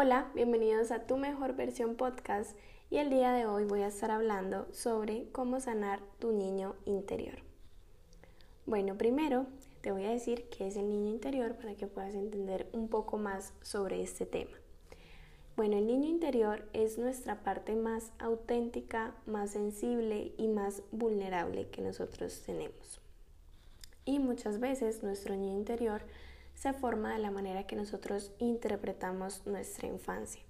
Hola, bienvenidos a Tu Mejor Versión Podcast y el día de hoy voy a estar hablando sobre cómo sanar tu niño interior. Bueno, primero te voy a decir qué es el niño interior para que puedas entender un poco más sobre este tema. Bueno, el niño interior es nuestra parte más auténtica, más sensible y más vulnerable que nosotros tenemos. Y muchas veces nuestro niño interior se forma de la manera que nosotros interpretamos nuestra infancia.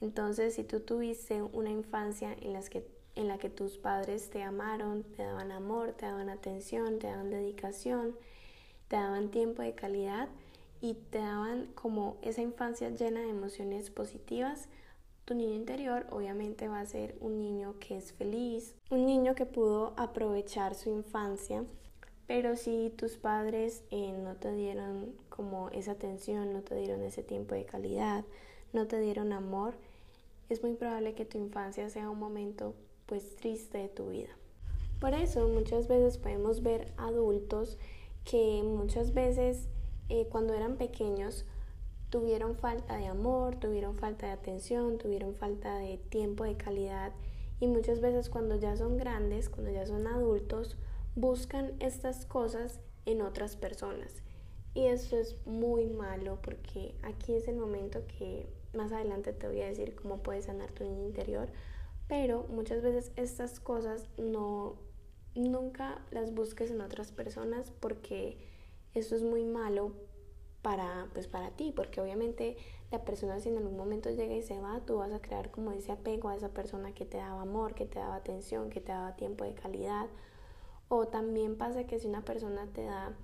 Entonces, si tú tuviste una infancia en, las que, en la que tus padres te amaron, te daban amor, te daban atención, te daban dedicación, te daban tiempo de calidad y te daban como esa infancia llena de emociones positivas, tu niño interior obviamente va a ser un niño que es feliz, un niño que pudo aprovechar su infancia pero si tus padres eh, no te dieron como esa atención, no te dieron ese tiempo de calidad, no te dieron amor, es muy probable que tu infancia sea un momento pues triste de tu vida. Por eso muchas veces podemos ver adultos que muchas veces eh, cuando eran pequeños tuvieron falta de amor, tuvieron falta de atención, tuvieron falta de tiempo de calidad y muchas veces cuando ya son grandes, cuando ya son adultos, buscan estas cosas en otras personas. Y eso es muy malo porque aquí es el momento que más adelante te voy a decir cómo puedes sanar tu niño interior. Pero muchas veces estas cosas no, nunca las busques en otras personas porque eso es muy malo para, pues para ti, porque obviamente la persona si en algún momento llega y se va, tú vas a crear como ese apego a esa persona que te daba amor, que te daba atención, que te daba tiempo de calidad o también pasa que si una persona te da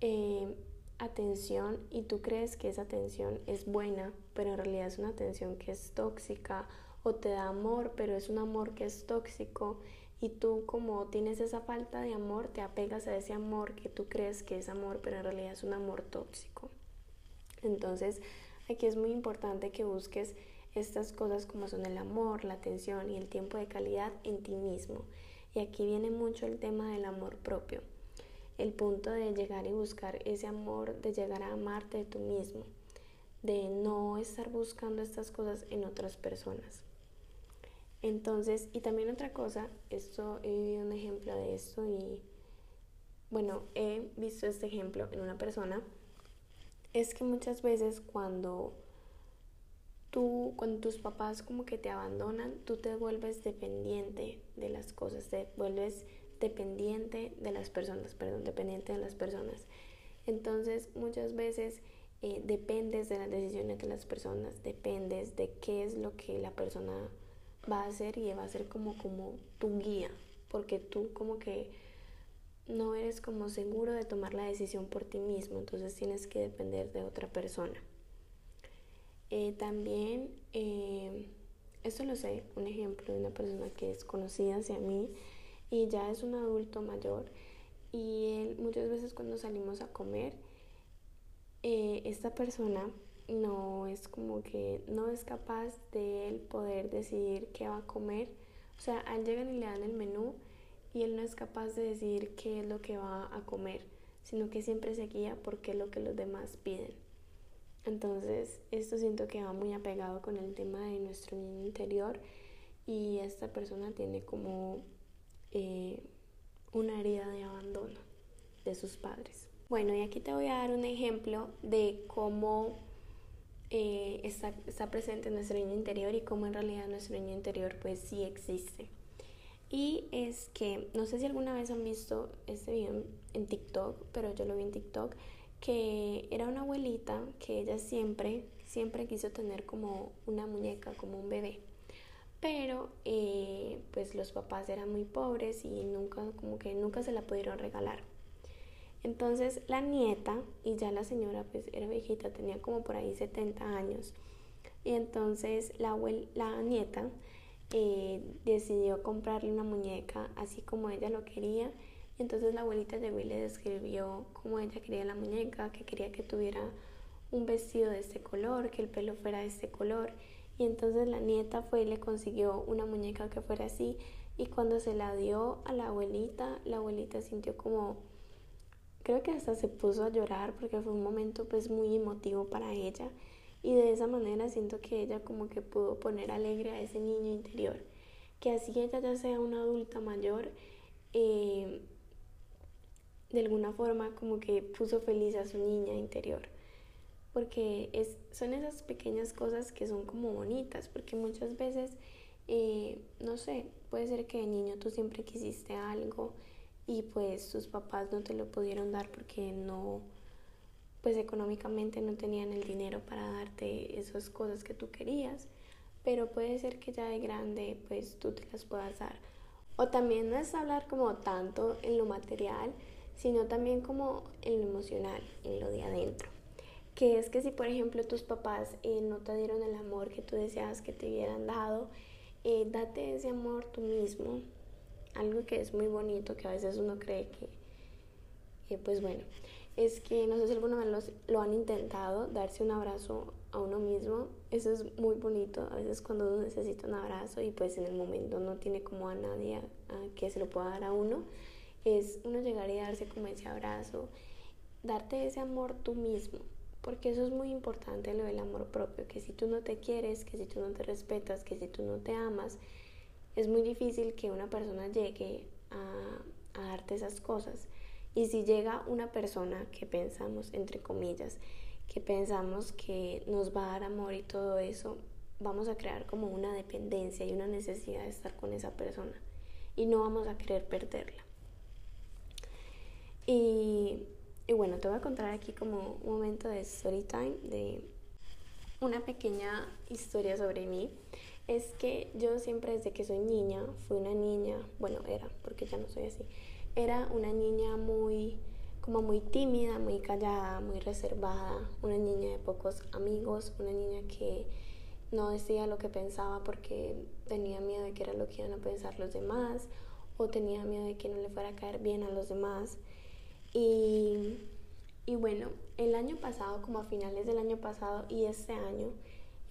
eh, atención y tú crees que esa atención es buena, pero en realidad es una atención que es tóxica, o te da amor, pero es un amor que es tóxico, y tú como tienes esa falta de amor, te apegas a ese amor que tú crees que es amor, pero en realidad es un amor tóxico. Entonces, aquí es muy importante que busques estas cosas como son el amor, la atención y el tiempo de calidad en ti mismo. Y aquí viene mucho el tema del amor propio, el punto de llegar y buscar ese amor, de llegar a amarte de tú mismo, de no estar buscando estas cosas en otras personas. Entonces, y también otra cosa, esto he vivido un ejemplo de esto y bueno, he visto este ejemplo en una persona, es que muchas veces cuando tú, cuando tus papás como que te abandonan, tú te vuelves dependiente de las cosas, te vuelves dependiente de las personas, perdón, dependiente de las personas. Entonces muchas veces eh, dependes de las decisiones de las personas, dependes de qué es lo que la persona va a hacer y va a ser como, como tu guía, porque tú como que no eres como seguro de tomar la decisión por ti mismo, entonces tienes que depender de otra persona. Eh, también, eh, esto lo sé, un ejemplo de una persona que es conocida hacia mí y ya es un adulto mayor y él muchas veces cuando salimos a comer, eh, esta persona no es como que no es capaz de él poder decidir qué va a comer. O sea, él llegan y le dan el menú y él no es capaz de decidir qué es lo que va a comer, sino que siempre se guía por qué es lo que los demás piden. Entonces, esto siento que va muy apegado con el tema de nuestro niño interior y esta persona tiene como eh, una herida de abandono de sus padres. Bueno, y aquí te voy a dar un ejemplo de cómo eh, está, está, presente nuestro niño interior y cómo en realidad nuestro niño interior pues sí existe. Y es que, no sé si alguna vez han visto este video en TikTok, pero yo lo vi en TikTok, que era una abuelita que ella siempre, siempre quiso tener como una muñeca, como un bebé. Pero eh, pues los papás eran muy pobres y nunca, como que nunca se la pudieron regalar. Entonces la nieta, y ya la señora pues era viejita, tenía como por ahí 70 años. Y entonces la, la nieta eh, decidió comprarle una muñeca así como ella lo quería entonces la abuelita llegó y le describió cómo ella quería la muñeca, que quería que tuviera un vestido de este color, que el pelo fuera de este color. Y entonces la nieta fue y le consiguió una muñeca que fuera así. Y cuando se la dio a la abuelita, la abuelita sintió como, creo que hasta se puso a llorar porque fue un momento pues muy emotivo para ella. Y de esa manera siento que ella como que pudo poner alegre a ese niño interior. Que así ella ya sea una adulta mayor, eh, de alguna forma como que puso feliz a su niña interior. Porque es, son esas pequeñas cosas que son como bonitas, porque muchas veces, eh, no sé, puede ser que de niño tú siempre quisiste algo y pues tus papás no te lo pudieron dar porque no, pues económicamente no tenían el dinero para darte esas cosas que tú querías, pero puede ser que ya de grande pues tú te las puedas dar. O también no es hablar como tanto en lo material, sino también como en lo emocional, en lo de adentro. Que es que si por ejemplo tus papás eh, no te dieron el amor que tú deseabas que te hubieran dado, eh, date ese amor tú mismo. Algo que es muy bonito, que a veces uno cree que, pues bueno, es que no sé si alguna vez lo han intentado, darse un abrazo a uno mismo. Eso es muy bonito, a veces cuando uno necesita un abrazo y pues en el momento no tiene como a nadie a que se lo pueda dar a uno es uno llegar y darse como ese abrazo, darte ese amor tú mismo, porque eso es muy importante lo del amor propio, que si tú no te quieres, que si tú no te respetas, que si tú no te amas, es muy difícil que una persona llegue a, a darte esas cosas. Y si llega una persona que pensamos, entre comillas, que pensamos que nos va a dar amor y todo eso, vamos a crear como una dependencia y una necesidad de estar con esa persona y no vamos a querer perderla. Y, bueno, te voy a contar aquí como un momento de story time, de una pequeña historia sobre mí. Es que yo siempre desde que soy niña, fui una niña, bueno, era, porque ya no soy así, era una niña muy, como muy tímida, muy callada, muy reservada, una niña de pocos amigos, una niña que no decía lo que pensaba porque tenía miedo de que era lo que iban a pensar los demás o tenía miedo de que no le fuera a caer bien a los demás. Y, y bueno, el año pasado, como a finales del año pasado y este año,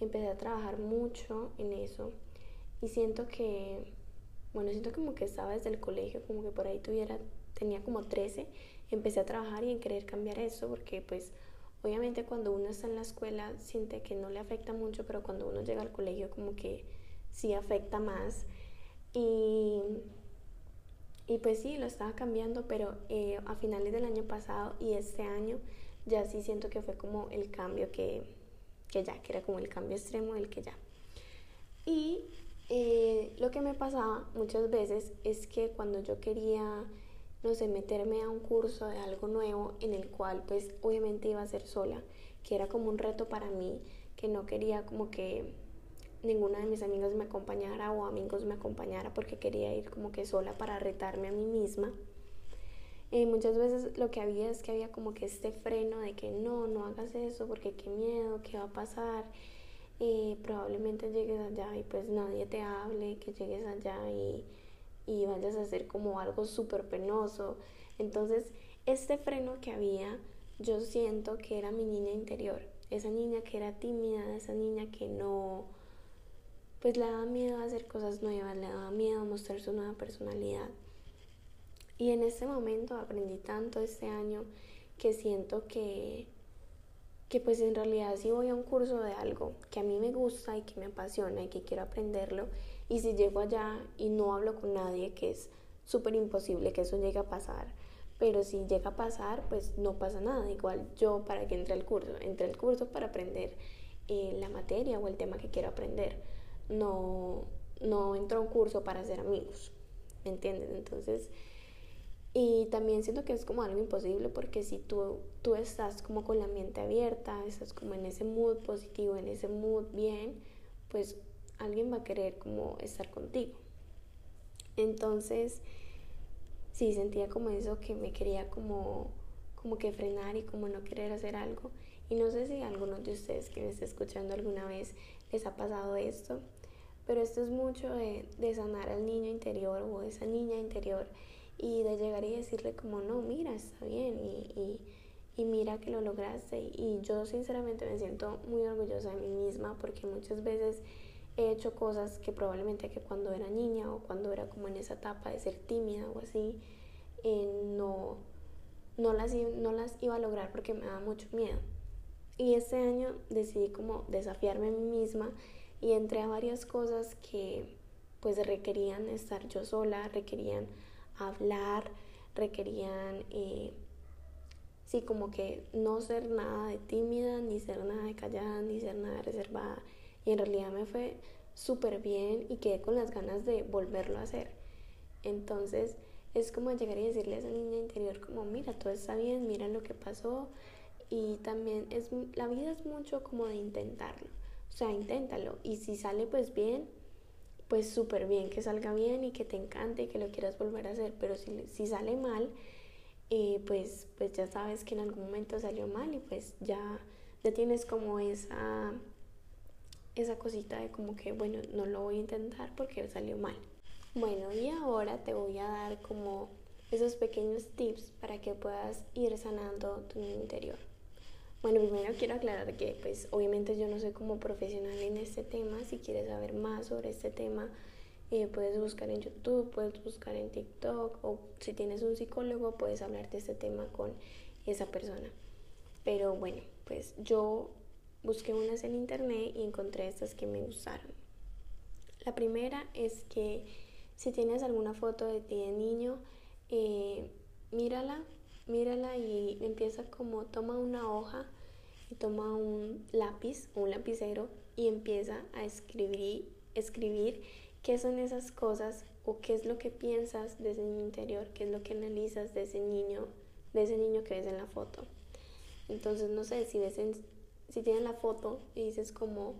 empecé a trabajar mucho en eso y siento que, bueno, siento como que estaba desde el colegio, como que por ahí tuviera, tenía como 13, empecé a trabajar y en querer cambiar eso porque pues obviamente cuando uno está en la escuela siente que no le afecta mucho, pero cuando uno llega al colegio como que sí afecta más. Y y pues sí, lo estaba cambiando, pero eh, a finales del año pasado y este año ya sí siento que fue como el cambio que, que ya, que era como el cambio extremo del que ya. Y eh, lo que me pasaba muchas veces es que cuando yo quería, no sé, meterme a un curso de algo nuevo en el cual pues obviamente iba a ser sola, que era como un reto para mí, que no quería como que ninguna de mis amigas me acompañara o amigos me acompañara porque quería ir como que sola para retarme a mí misma. Eh, muchas veces lo que había es que había como que este freno de que no, no hagas eso porque qué miedo, qué va a pasar. Probablemente llegues allá y pues nadie te hable, que llegues allá y, y vayas a hacer como algo súper penoso. Entonces, este freno que había, yo siento que era mi niña interior, esa niña que era tímida, esa niña que no, pues le daba miedo hacer cosas nuevas, le daba miedo mostrar su nueva personalidad. Y en ese momento aprendí tanto este año que siento que, que pues en realidad si voy a un curso de algo que a mí me gusta y que me apasiona y que quiero aprenderlo, y si llego allá y no hablo con nadie, que es súper imposible que eso llegue a pasar, pero si llega a pasar, pues no pasa nada. Igual yo para que entre al curso, entre el curso para aprender eh, la materia o el tema que quiero aprender no, no entro a un curso para hacer amigos, ¿me entiendes? Entonces, y también siento que es como algo imposible porque si tú, tú estás como con la mente abierta, estás como en ese mood positivo, en ese mood bien, pues alguien va a querer como estar contigo. Entonces, sí, sentía como eso que me quería como, como que frenar y como no querer hacer algo. Y no sé si a algunos de ustedes que me está escuchando alguna vez les ha pasado esto, pero esto es mucho de, sanar al niño interior o esa niña interior y de llegar y decirle como, no, mira, está bien y, y, mira que lo lograste. Y yo sinceramente me siento muy orgullosa de mí misma porque muchas veces he hecho cosas que probablemente que cuando era niña o cuando era como en esa etapa de ser tímida o así, eh, no, no, las, no las iba a lograr porque me daba mucho miedo. Y este año decidí como desafiarme a mí misma y entré a varias cosas que pues requerían estar yo sola, requerían hablar, requerían, eh, sí, como que no ser nada de tímida, ni ser nada de callada, ni ser nada reservada. Y en realidad me fue súper bien y quedé con las ganas de volverlo a hacer. Entonces es como llegar y decirle a esa niña interior como, mira, todo está bien, mira lo que pasó. Y también es, la vida es mucho como de intentarlo. O sea, inténtalo. Y si sale pues bien, pues súper bien, que salga bien y que te encante y que lo quieras volver a hacer. Pero si, si sale mal, eh, pues, pues ya sabes que en algún momento salió mal y pues ya, ya tienes como esa, esa cosita de como que, bueno, no lo voy a intentar porque salió mal. Bueno, y ahora te voy a dar como esos pequeños tips para que puedas ir sanando tu interior. Bueno, primero quiero aclarar que pues obviamente yo no soy como profesional en este tema. Si quieres saber más sobre este tema, eh, puedes buscar en YouTube, puedes buscar en TikTok o si tienes un psicólogo puedes hablar de este tema con esa persona. Pero bueno, pues yo busqué unas en internet y encontré estas que me gustaron. La primera es que si tienes alguna foto de ti de niño, eh, mírala mírala y empieza como toma una hoja y toma un lápiz un lapicero y empieza a escribir, escribir qué son esas cosas o qué es lo que piensas de ese niño interior, qué es lo que analizas de ese niño, de niño que ves en la foto. Entonces, no sé, si ves si tienes la foto y dices como,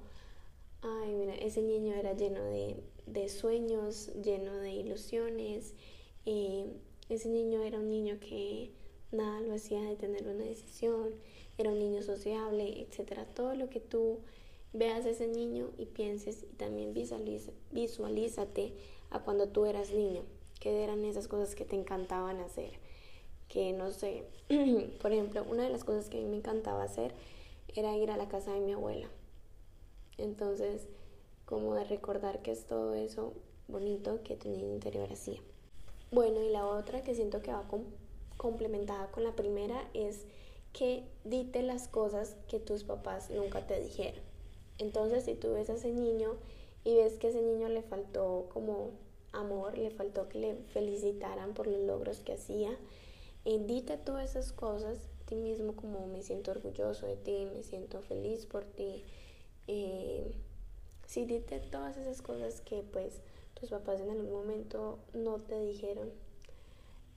ay, mira, ese niño era lleno de, de sueños, lleno de ilusiones, y ese niño era un niño que nada lo hacía de tener una decisión, era un niño sociable, etcétera. Todo lo que tú veas ese niño y pienses y también visualiza, visualízate a cuando tú eras niño, que eran esas cosas que te encantaban hacer. Que no sé, por ejemplo, una de las cosas que a mí me encantaba hacer era ir a la casa de mi abuela. Entonces, como de recordar que es todo eso bonito que tu niño interior hacía. Bueno, y la otra que siento que va con complementada con la primera es que dite las cosas que tus papás nunca te dijeron. Entonces, si tú ves a ese niño y ves que ese niño le faltó como amor, le faltó que le felicitaran por los logros que hacía, eh, dite todas esas cosas a ti mismo como me siento orgulloso de ti, me siento feliz por ti. Eh, sí, dite todas esas cosas que pues tus papás en algún momento no te dijeron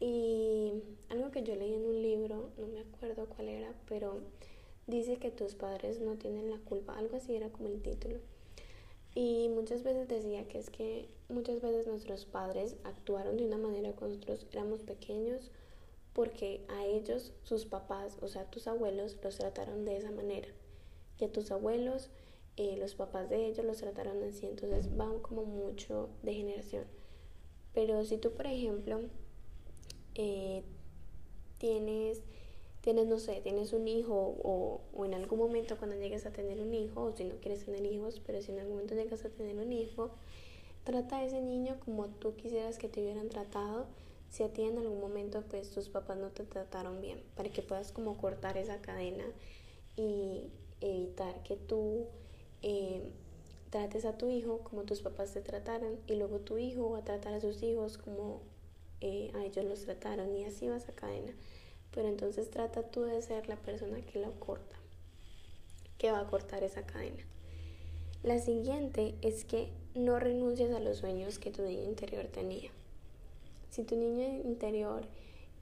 y algo que yo leí en un libro, no me acuerdo cuál era, pero dice que tus padres no tienen la culpa, algo así era como el título. Y muchas veces decía que es que muchas veces nuestros padres actuaron de una manera cuando nosotros éramos pequeños porque a ellos, sus papás, o sea, tus abuelos, los trataron de esa manera. Y a tus abuelos, eh, los papás de ellos los trataron así. Entonces van como mucho de generación. Pero si tú, por ejemplo, eh, tienes, tienes, no sé, tienes un hijo o, o, en algún momento cuando llegues a tener un hijo, o si no quieres tener hijos, pero si en algún momento llegas a tener un hijo, trata a ese niño como tú quisieras que te hubieran tratado. Si a ti en algún momento pues tus papás no te trataron bien, para que puedas como cortar esa cadena y evitar que tú eh, trates a tu hijo como tus papás te trataron y luego tu hijo va a tratar a sus hijos como eh, a ellos los trataron y así vas a cadena. Pero entonces trata tú de ser la persona que lo corta, que va a cortar esa cadena. La siguiente es que no renuncies a los sueños que tu niño interior tenía. Si tu niño interior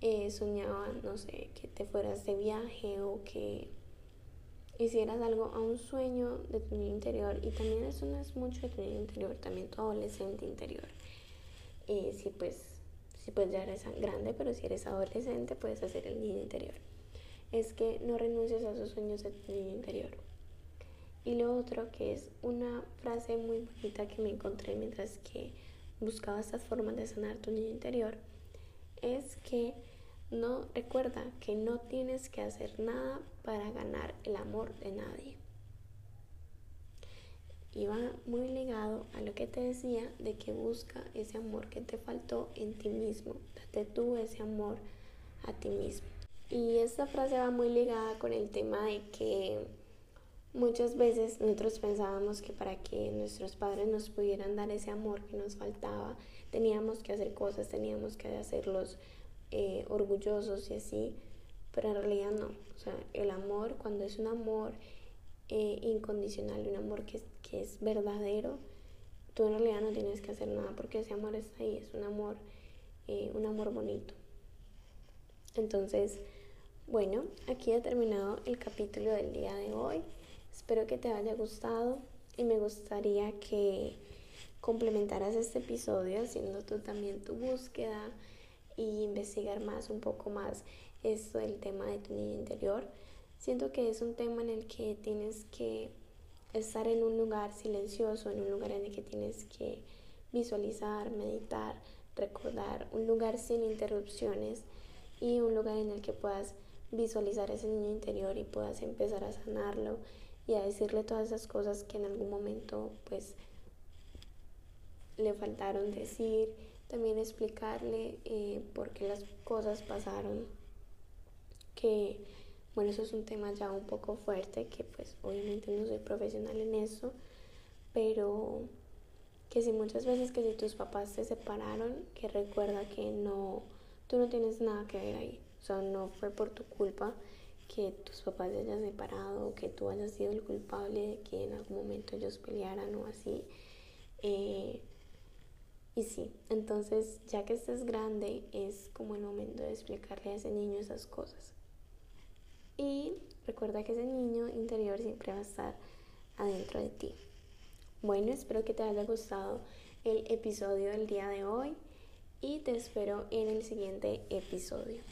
eh, soñaba, no sé, que te fueras de viaje o que hicieras algo a un sueño de tu niño interior, y también eso no es mucho de tu niño interior, también tu adolescente interior. Eh, si pues si pues ya eres grande, pero si eres adolescente puedes hacer el niño interior. Es que no renuncies a esos sueños de tu niño interior. Y lo otro que es una frase muy bonita que me encontré mientras que buscaba estas formas de sanar tu niño interior, es que no recuerda que no tienes que hacer nada para ganar el amor de nadie y va muy ligado a lo que te decía de que busca ese amor que te faltó en ti mismo, date tú ese amor a ti mismo. Y esta frase va muy ligada con el tema de que Muchas veces nosotros pensábamos que para que nuestros padres nos pudieran dar ese amor que nos faltaba, teníamos que hacer cosas, teníamos que hacerlos eh, orgullosos y así, pero en realidad no. O sea, el amor, cuando es un amor eh, incondicional, un amor que, es verdadero, tú en realidad no tienes que hacer nada porque ese amor está ahí, es un amor, eh, un amor bonito. Entonces, bueno, aquí he terminado el capítulo del día de hoy. Espero que te haya gustado y me gustaría que complementaras este episodio haciendo tú también tu búsqueda y investigar más, un poco más esto del tema de tu niño interior. Siento que es un tema en el que tienes que estar en un lugar silencioso, en un lugar en el que tienes que visualizar, meditar, recordar, un lugar sin interrupciones y un lugar en el que puedas visualizar ese niño interior y puedas empezar a sanarlo y a decirle todas esas cosas que en algún momento pues le faltaron decir, también explicarle eh, por qué las cosas pasaron, que bueno, eso es un tema ya un poco fuerte, que pues obviamente no soy profesional en eso, pero que si muchas veces que si tus papás se separaron, que recuerda que no, tú no tienes nada que ver ahí, o sea, no fue por tu culpa que tus papás se hayan separado, que tú hayas sido el culpable de que en algún momento ellos pelearan o así. Eh, y sí, entonces ya que estés grande es como el momento de explicarle a ese niño esas cosas. Y recuerda que ese niño interior siempre va a estar adentro de ti. Bueno, espero que te haya gustado el episodio del día de hoy y te espero en el siguiente episodio.